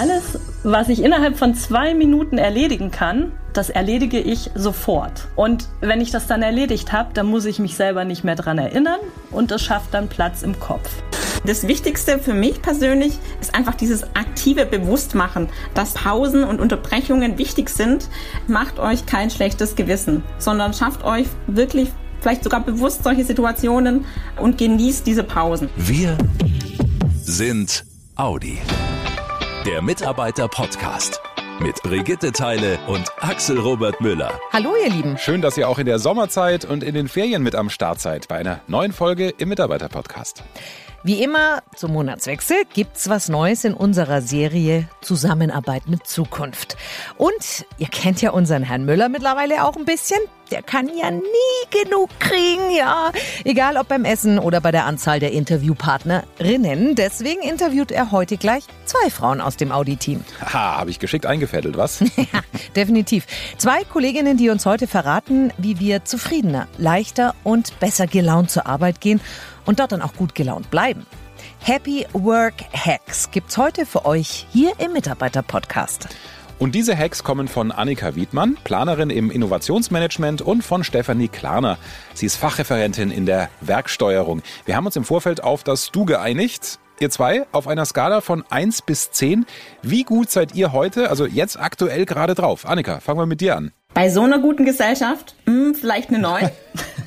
alles, was ich innerhalb von zwei Minuten erledigen kann, das erledige ich sofort. Und wenn ich das dann erledigt habe, dann muss ich mich selber nicht mehr dran erinnern und das schafft dann Platz im Kopf. Das Wichtigste für mich persönlich ist einfach dieses aktive Bewusstmachen, dass Pausen und Unterbrechungen wichtig sind. Macht euch kein schlechtes Gewissen, sondern schafft euch wirklich vielleicht sogar bewusst solche Situationen und genießt diese Pausen. Wir sind Audi. Der Mitarbeiter-Podcast mit Brigitte Teile und Axel Robert Müller. Hallo ihr Lieben. Schön, dass ihr auch in der Sommerzeit und in den Ferien mit am Start seid bei einer neuen Folge im Mitarbeiter-Podcast. Wie immer zum Monatswechsel gibt's was Neues in unserer Serie Zusammenarbeit mit Zukunft. Und ihr kennt ja unseren Herrn Müller mittlerweile auch ein bisschen. Der kann ja nie genug kriegen, ja. Egal ob beim Essen oder bei der Anzahl der Interviewpartnerinnen. Deswegen interviewt er heute gleich zwei Frauen aus dem Audi-Team. Haha, habe ich geschickt eingefädelt, was? ja, definitiv. Zwei Kolleginnen, die uns heute verraten, wie wir zufriedener, leichter und besser gelaunt zur Arbeit gehen und dort dann auch gut gelaunt bleiben. Happy Work Hacks gibt's heute für euch hier im Mitarbeiter Podcast. Und diese Hacks kommen von Annika Wiedmann, Planerin im Innovationsmanagement und von Stefanie Klarner. Sie ist Fachreferentin in der Werksteuerung. Wir haben uns im Vorfeld auf das Du geeinigt. Ihr zwei, auf einer Skala von 1 bis 10, wie gut seid ihr heute, also jetzt aktuell gerade drauf? Annika, fangen wir mit dir an. Bei so einer guten Gesellschaft, mh, hm, vielleicht eine 9.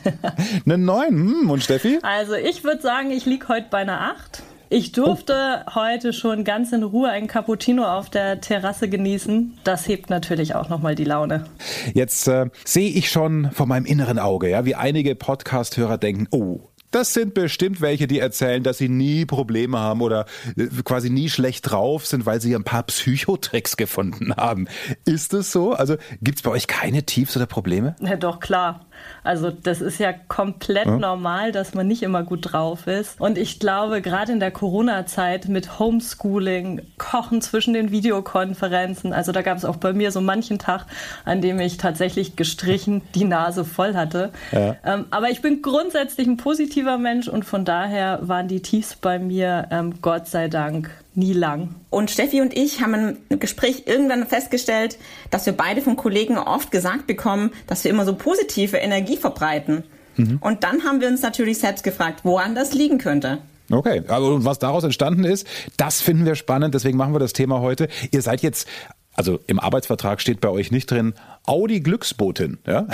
eine 9, hm, und Steffi? Also ich würde sagen, ich liege heute bei einer 8. Ich durfte oh. heute schon ganz in Ruhe einen Cappuccino auf der Terrasse genießen. Das hebt natürlich auch nochmal die Laune. Jetzt äh, sehe ich schon vor meinem inneren Auge, ja, wie einige Podcast-Hörer denken, oh, das sind bestimmt welche, die erzählen, dass sie nie Probleme haben oder äh, quasi nie schlecht drauf sind, weil sie ein paar Psychotricks gefunden haben. Ist es so? Also gibt es bei euch keine Tiefs oder Probleme? Ja, doch, klar. Also das ist ja komplett ja. normal, dass man nicht immer gut drauf ist. Und ich glaube, gerade in der Corona-Zeit mit Homeschooling, Kochen zwischen den Videokonferenzen, also da gab es auch bei mir so manchen Tag, an dem ich tatsächlich gestrichen die Nase voll hatte. Ja. Ähm, aber ich bin grundsätzlich ein positiver Mensch und von daher waren die Tiefs bei mir, ähm, Gott sei Dank, nie lang. Und Steffi und ich haben im Gespräch irgendwann festgestellt, dass wir beide von Kollegen oft gesagt bekommen, dass wir immer so positive Energie verbreiten. Mhm. Und dann haben wir uns natürlich selbst gefragt, woran das liegen könnte. Okay, also was daraus entstanden ist, das finden wir spannend, deswegen machen wir das Thema heute. Ihr seid jetzt, also im Arbeitsvertrag steht bei euch nicht drin, Audi Glücksbotin, ja?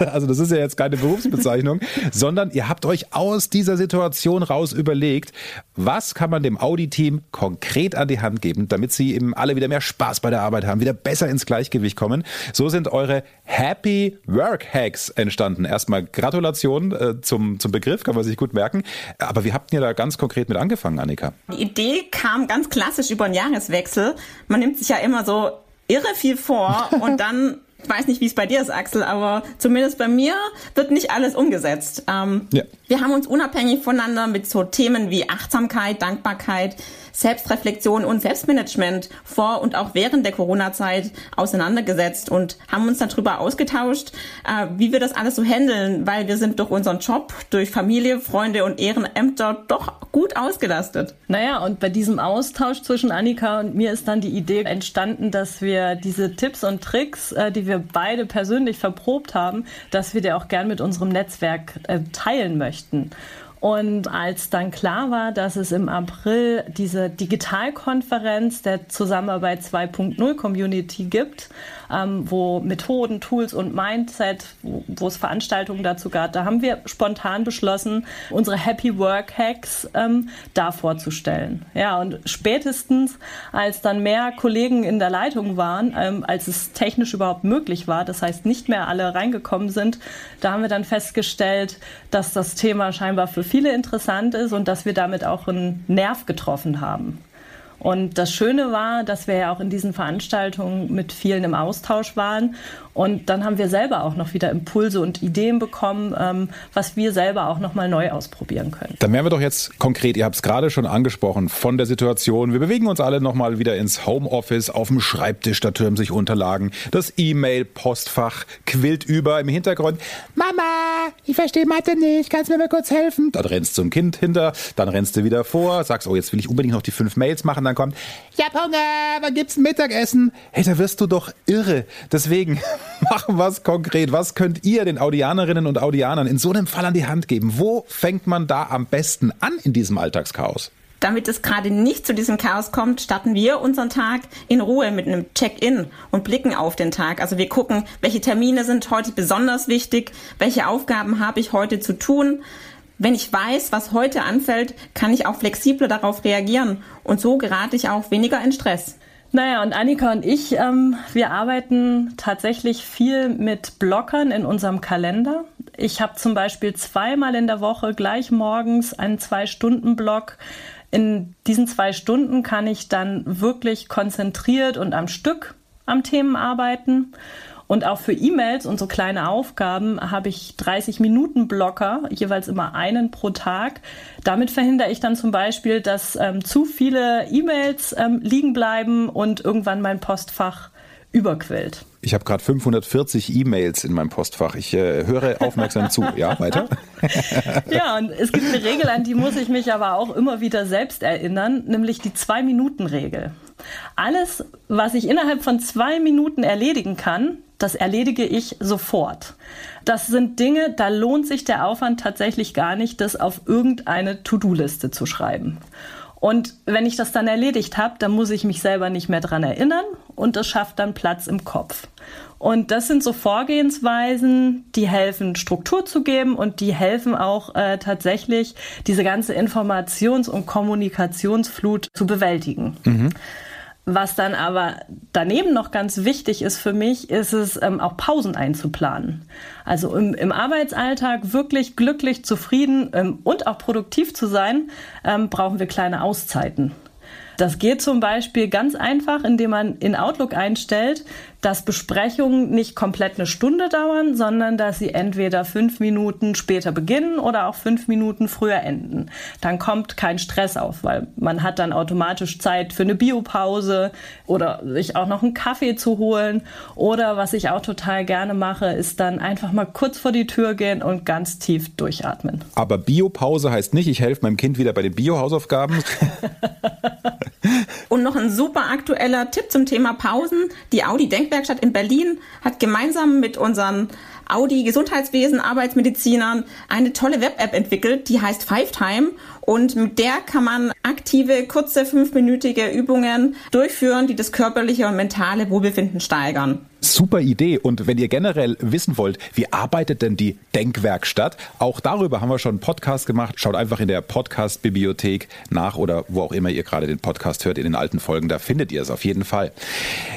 Also das ist ja jetzt keine Berufsbezeichnung, sondern ihr habt euch aus dieser Situation raus überlegt, was kann man dem Audi-Team konkret an die Hand geben, damit sie eben alle wieder mehr Spaß bei der Arbeit haben, wieder besser ins Gleichgewicht kommen. So sind eure Happy Work Hacks entstanden. Erstmal Gratulation äh, zum, zum Begriff, kann man sich gut merken. Aber wie habt ihr da ganz konkret mit angefangen, Annika? Die Idee kam ganz klassisch über den Jahreswechsel. Man nimmt sich ja immer so irre viel vor und dann ich weiß nicht, wie es bei dir ist, Axel, aber zumindest bei mir wird nicht alles umgesetzt. Ähm, ja. Wir haben uns unabhängig voneinander mit so Themen wie Achtsamkeit, Dankbarkeit, Selbstreflexion und Selbstmanagement vor und auch während der Corona-Zeit auseinandergesetzt und haben uns darüber ausgetauscht, äh, wie wir das alles so handeln, weil wir sind durch unseren Job, durch Familie, Freunde und Ehrenämter doch gut ausgelastet. Naja, und bei diesem Austausch zwischen Annika und mir ist dann die Idee entstanden, dass wir diese Tipps und Tricks, äh, die wir beide persönlich verprobt haben, dass wir die auch gern mit unserem Netzwerk äh, teilen möchten. Und als dann klar war, dass es im April diese Digitalkonferenz der Zusammenarbeit 2.0 Community gibt, ähm, wo Methoden, Tools und Mindset, wo, es Veranstaltungen dazu gab, da haben wir spontan beschlossen, unsere Happy Work Hacks ähm, da vorzustellen. Ja, und spätestens, als dann mehr Kollegen in der Leitung waren, ähm, als es technisch überhaupt möglich war, das heißt nicht mehr alle reingekommen sind, da haben wir dann festgestellt, dass das Thema scheinbar für viele interessant ist und dass wir damit auch einen Nerv getroffen haben. Und das Schöne war, dass wir ja auch in diesen Veranstaltungen mit vielen im Austausch waren und dann haben wir selber auch noch wieder Impulse und Ideen bekommen, ähm, was wir selber auch noch mal neu ausprobieren können. Dann wären wir doch jetzt konkret, ihr habt es gerade schon angesprochen, von der Situation. Wir bewegen uns alle noch mal wieder ins Homeoffice, auf dem Schreibtisch, da türmen sich Unterlagen. Das E-Mail-Postfach quillt über im Hintergrund. Mama, ich verstehe Mathe nicht, kannst du mir mal kurz helfen? Dann rennst du zum Kind hinter, dann rennst du wieder vor, sagst, oh, jetzt will ich unbedingt noch die fünf Mails machen, dann dann kommt, ich hab Hunger, wann gibt's ein Mittagessen? Hey, da wirst du doch irre. Deswegen machen wir es konkret. Was könnt ihr den Audianerinnen und Audianern in so einem Fall an die Hand geben? Wo fängt man da am besten an in diesem Alltagschaos? Damit es gerade nicht zu diesem Chaos kommt, starten wir unseren Tag in Ruhe mit einem Check-in und blicken auf den Tag. Also wir gucken, welche Termine sind heute besonders wichtig, welche Aufgaben habe ich heute zu tun. Wenn ich weiß, was heute anfällt, kann ich auch flexibler darauf reagieren und so gerate ich auch weniger in Stress. Naja, und Annika und ich, ähm, wir arbeiten tatsächlich viel mit Blockern in unserem Kalender. Ich habe zum Beispiel zweimal in der Woche gleich morgens einen Zwei-Stunden-Block, in diesen zwei Stunden kann ich dann wirklich konzentriert und am Stück am Themen arbeiten. Und auch für E-Mails und so kleine Aufgaben habe ich 30 Minuten Blocker, jeweils immer einen pro Tag. Damit verhindere ich dann zum Beispiel, dass ähm, zu viele E-Mails ähm, liegen bleiben und irgendwann mein Postfach überquillt. Ich habe gerade 540 E-Mails in meinem Postfach. Ich äh, höre aufmerksam zu. Ja, weiter. ja, und es gibt eine Regel, an die muss ich mich aber auch immer wieder selbst erinnern, nämlich die Zwei-Minuten-Regel. Alles, was ich innerhalb von zwei Minuten erledigen kann, das erledige ich sofort. Das sind Dinge, da lohnt sich der Aufwand tatsächlich gar nicht, das auf irgendeine To-Do-Liste zu schreiben. Und wenn ich das dann erledigt habe, dann muss ich mich selber nicht mehr dran erinnern und das schafft dann Platz im Kopf. Und das sind so Vorgehensweisen, die helfen, Struktur zu geben und die helfen auch äh, tatsächlich, diese ganze Informations- und Kommunikationsflut zu bewältigen. Mhm. Was dann aber daneben noch ganz wichtig ist für mich, ist es ähm, auch Pausen einzuplanen. Also im, im Arbeitsalltag wirklich glücklich, zufrieden ähm, und auch produktiv zu sein, ähm, brauchen wir kleine Auszeiten. Das geht zum Beispiel ganz einfach, indem man in Outlook einstellt, dass Besprechungen nicht komplett eine Stunde dauern, sondern dass sie entweder fünf Minuten später beginnen oder auch fünf Minuten früher enden. Dann kommt kein Stress auf, weil man hat dann automatisch Zeit für eine Biopause oder sich auch noch einen Kaffee zu holen. Oder was ich auch total gerne mache, ist dann einfach mal kurz vor die Tür gehen und ganz tief durchatmen. Aber Biopause heißt nicht, ich helfe meinem Kind wieder bei den Biohausaufgaben. und noch ein super aktueller Tipp zum Thema Pausen. Die Audi Denk Musikwerkstatt in Berlin hat gemeinsam mit unseren Audi Gesundheitswesen Arbeitsmedizinern eine tolle Web-App entwickelt, die heißt Five Time und mit der kann man aktive, kurze, fünfminütige Übungen durchführen, die das körperliche und mentale Wohlbefinden steigern. Super Idee. Und wenn ihr generell wissen wollt, wie arbeitet denn die Denkwerkstatt, auch darüber haben wir schon einen Podcast gemacht. Schaut einfach in der Podcast-Bibliothek nach oder wo auch immer ihr gerade den Podcast hört, in den alten Folgen, da findet ihr es auf jeden Fall.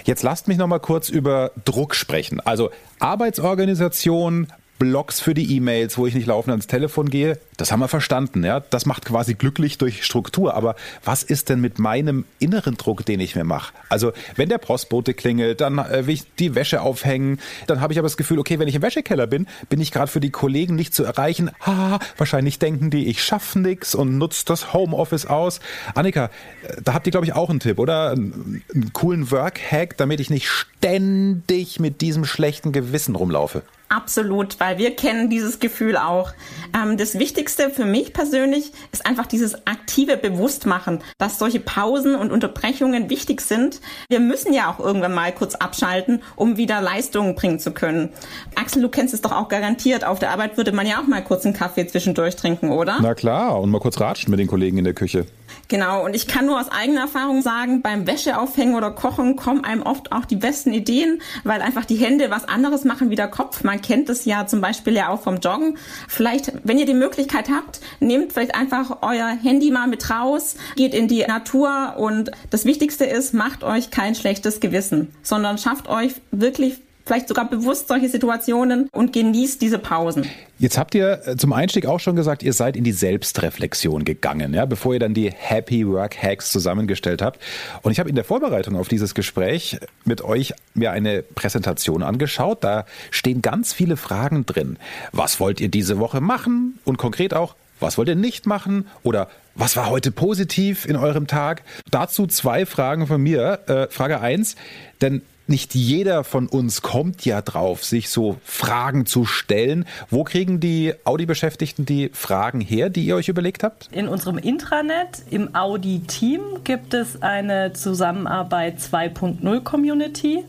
Jetzt lasst mich noch mal kurz über Druck sprechen. Also Arbeitsorganisation, Blogs für die E-Mails, wo ich nicht laufend ans Telefon gehe. Das haben wir verstanden, ja. Das macht quasi glücklich durch Struktur. Aber was ist denn mit meinem inneren Druck, den ich mir mache? Also, wenn der Postbote klingelt, dann äh, will ich die Wäsche aufhängen. Dann habe ich aber das Gefühl, okay, wenn ich im Wäschekeller bin, bin ich gerade für die Kollegen nicht zu erreichen. Ha, wahrscheinlich denken die, ich schaffe nichts und nutze das Homeoffice aus. Annika, äh, da habt ihr, glaube ich, auch einen Tipp, oder? Einen, einen coolen Work-Hack, damit ich nicht ständig mit diesem schlechten Gewissen rumlaufe. Absolut, weil wir kennen dieses Gefühl auch. Ähm, das Wichtigste für mich persönlich ist einfach dieses aktive Bewusstmachen, dass solche Pausen und Unterbrechungen wichtig sind. Wir müssen ja auch irgendwann mal kurz abschalten, um wieder Leistungen bringen zu können. Axel, du kennst es doch auch garantiert. Auf der Arbeit würde man ja auch mal kurz einen Kaffee zwischendurch trinken, oder? Na klar, und mal kurz ratschen mit den Kollegen in der Küche. Genau, und ich kann nur aus eigener Erfahrung sagen, beim Wäscheaufhängen oder Kochen kommen einem oft auch die besten Ideen, weil einfach die Hände was anderes machen wie der Kopf. Man kennt es ja zum Beispiel ja auch vom Joggen. Vielleicht, wenn ihr die Möglichkeit habt, nehmt vielleicht einfach euer Handy mal mit raus, geht in die Natur und das Wichtigste ist, macht euch kein schlechtes Gewissen, sondern schafft euch wirklich vielleicht sogar bewusst solche Situationen und genießt diese Pausen. Jetzt habt ihr äh, zum Einstieg auch schon gesagt, ihr seid in die Selbstreflexion gegangen, ja, bevor ihr dann die Happy Work Hacks zusammengestellt habt. Und ich habe in der Vorbereitung auf dieses Gespräch mit euch mir eine Präsentation angeschaut. Da stehen ganz viele Fragen drin. Was wollt ihr diese Woche machen? Und konkret auch, was wollt ihr nicht machen? Oder was war heute positiv in eurem Tag? Dazu zwei Fragen von mir. Äh, Frage eins, denn nicht jeder von uns kommt ja drauf, sich so Fragen zu stellen. Wo kriegen die Audi-Beschäftigten die Fragen her, die ihr euch überlegt habt? In unserem Intranet im Audi-Team gibt es eine Zusammenarbeit 2.0 Community.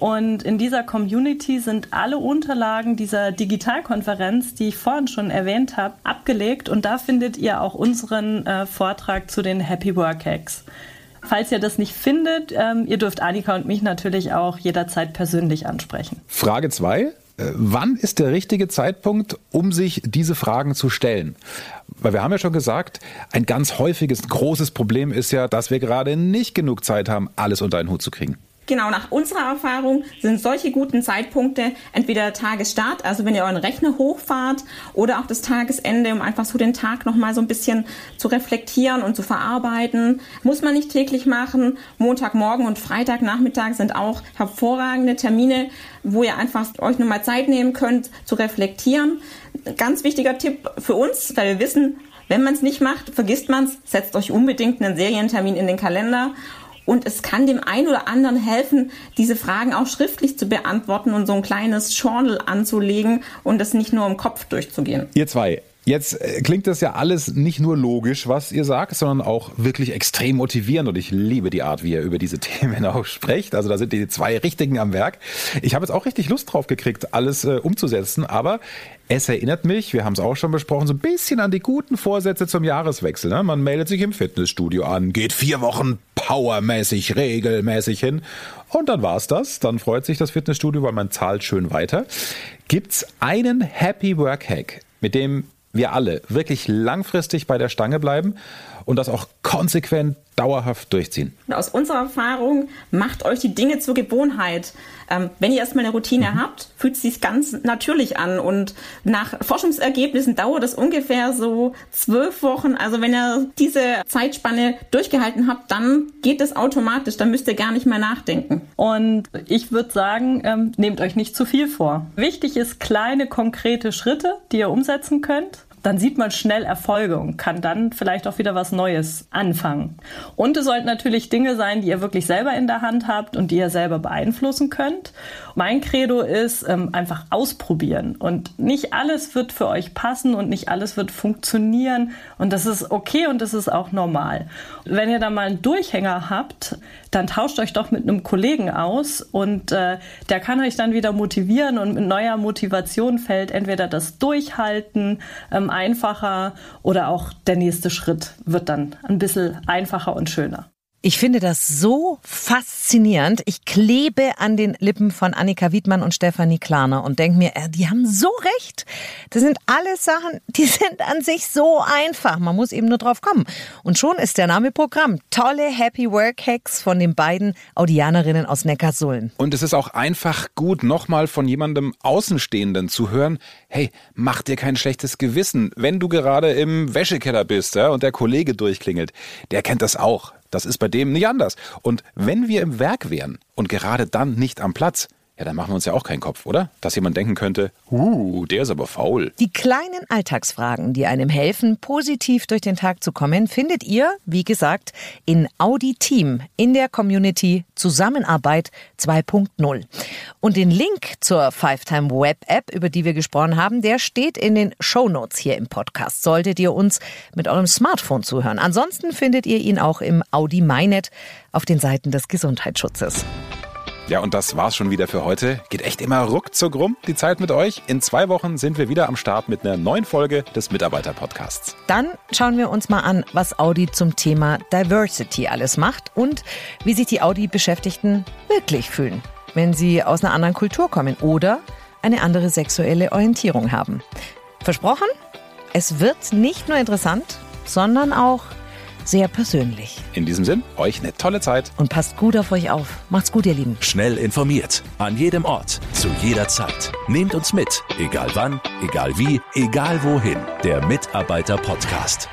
Und in dieser Community sind alle Unterlagen dieser Digitalkonferenz, die ich vorhin schon erwähnt habe, abgelegt. Und da findet ihr auch unseren äh, Vortrag zu den Happy Work Hacks. Falls ihr das nicht findet, ähm, ihr dürft Annika und mich natürlich auch jederzeit persönlich ansprechen. Frage 2. Äh, wann ist der richtige Zeitpunkt, um sich diese Fragen zu stellen? Weil wir haben ja schon gesagt, ein ganz häufiges, großes Problem ist ja, dass wir gerade nicht genug Zeit haben, alles unter einen Hut zu kriegen. Genau, nach unserer Erfahrung sind solche guten Zeitpunkte entweder der Tagesstart, also wenn ihr euren Rechner hochfahrt, oder auch das Tagesende, um einfach so den Tag nochmal so ein bisschen zu reflektieren und zu verarbeiten. Muss man nicht täglich machen. Montagmorgen und Freitagnachmittag sind auch hervorragende Termine, wo ihr einfach euch nochmal Zeit nehmen könnt, zu reflektieren. Ganz wichtiger Tipp für uns, weil wir wissen, wenn man es nicht macht, vergisst man es, setzt euch unbedingt einen Serientermin in den Kalender und es kann dem einen oder anderen helfen, diese Fragen auch schriftlich zu beantworten und so ein kleines Journal anzulegen und das nicht nur im Kopf durchzugehen. Ihr zwei, Jetzt äh, klingt das ja alles nicht nur logisch, was ihr sagt, sondern auch wirklich extrem motivierend. Und ich liebe die Art, wie ihr über diese Themen auch sprecht. Also da sind die zwei Richtigen am Werk. Ich habe jetzt auch richtig Lust drauf gekriegt, alles äh, umzusetzen. Aber es erinnert mich, wir haben es auch schon besprochen, so ein bisschen an die guten Vorsätze zum Jahreswechsel. Ne? Man meldet sich im Fitnessstudio an, geht vier Wochen powermäßig, regelmäßig hin. Und dann war's das. Dann freut sich das Fitnessstudio, weil man zahlt schön weiter. Gibt's einen Happy Work Hack, mit dem wir alle wirklich langfristig bei der Stange bleiben und das auch konsequent dauerhaft durchziehen. Aus unserer Erfahrung macht euch die Dinge zur Gewohnheit. Ähm, wenn ihr erstmal eine Routine mhm. habt, fühlt es sich ganz natürlich an. Und nach Forschungsergebnissen dauert es ungefähr so zwölf Wochen. Also wenn ihr diese Zeitspanne durchgehalten habt, dann geht es automatisch. Dann müsst ihr gar nicht mehr nachdenken. Und ich würde sagen, ähm, nehmt euch nicht zu viel vor. Wichtig ist kleine, konkrete Schritte, die ihr umsetzen könnt dann sieht man schnell Erfolge und kann dann vielleicht auch wieder was Neues anfangen. Und es sollten natürlich Dinge sein, die ihr wirklich selber in der Hand habt und die ihr selber beeinflussen könnt. Mein Credo ist ähm, einfach ausprobieren und nicht alles wird für euch passen und nicht alles wird funktionieren und das ist okay und das ist auch normal. Wenn ihr da mal einen Durchhänger habt, dann tauscht euch doch mit einem Kollegen aus und äh, der kann euch dann wieder motivieren und mit neuer Motivation fällt entweder das Durchhalten ähm, einfacher oder auch der nächste Schritt wird dann ein bisschen einfacher und schöner. Ich finde das so faszinierend. Ich klebe an den Lippen von Annika Wiedmann und Stefanie Klarner und denke mir, äh, die haben so recht. Das sind alles Sachen, die sind an sich so einfach. Man muss eben nur drauf kommen. Und schon ist der Name Programm. Tolle Happy Work Hacks von den beiden Audianerinnen aus Neckarsulm. Und es ist auch einfach gut, nochmal von jemandem Außenstehenden zu hören, hey, mach dir kein schlechtes Gewissen, wenn du gerade im Wäschekeller bist ja, und der Kollege durchklingelt. Der kennt das auch. Das ist bei dem nicht anders. Und wenn wir im Werk wären und gerade dann nicht am Platz, ja, dann machen wir uns ja auch keinen Kopf, oder? Dass jemand denken könnte, uh, der ist aber faul. Die kleinen Alltagsfragen, die einem helfen, positiv durch den Tag zu kommen, findet ihr, wie gesagt, in Audi Team in der Community Zusammenarbeit 2.0. Und den Link zur Five-Time Web App, über die wir gesprochen haben, der steht in den Show Notes hier im Podcast. Solltet ihr uns mit eurem Smartphone zuhören. Ansonsten findet ihr ihn auch im Audi MyNet auf den Seiten des Gesundheitsschutzes. Ja, und das war's schon wieder für heute. Geht echt immer ruckzuck rum, die Zeit mit euch. In zwei Wochen sind wir wieder am Start mit einer neuen Folge des Mitarbeiter-Podcasts. Dann schauen wir uns mal an, was Audi zum Thema Diversity alles macht und wie sich die Audi-Beschäftigten wirklich fühlen, wenn sie aus einer anderen Kultur kommen oder eine andere sexuelle Orientierung haben. Versprochen? Es wird nicht nur interessant, sondern auch sehr persönlich. In diesem Sinn, euch eine tolle Zeit. Und passt gut auf euch auf. Macht's gut, ihr Lieben. Schnell informiert. An jedem Ort. Zu jeder Zeit. Nehmt uns mit. Egal wann, egal wie, egal wohin. Der Mitarbeiter-Podcast.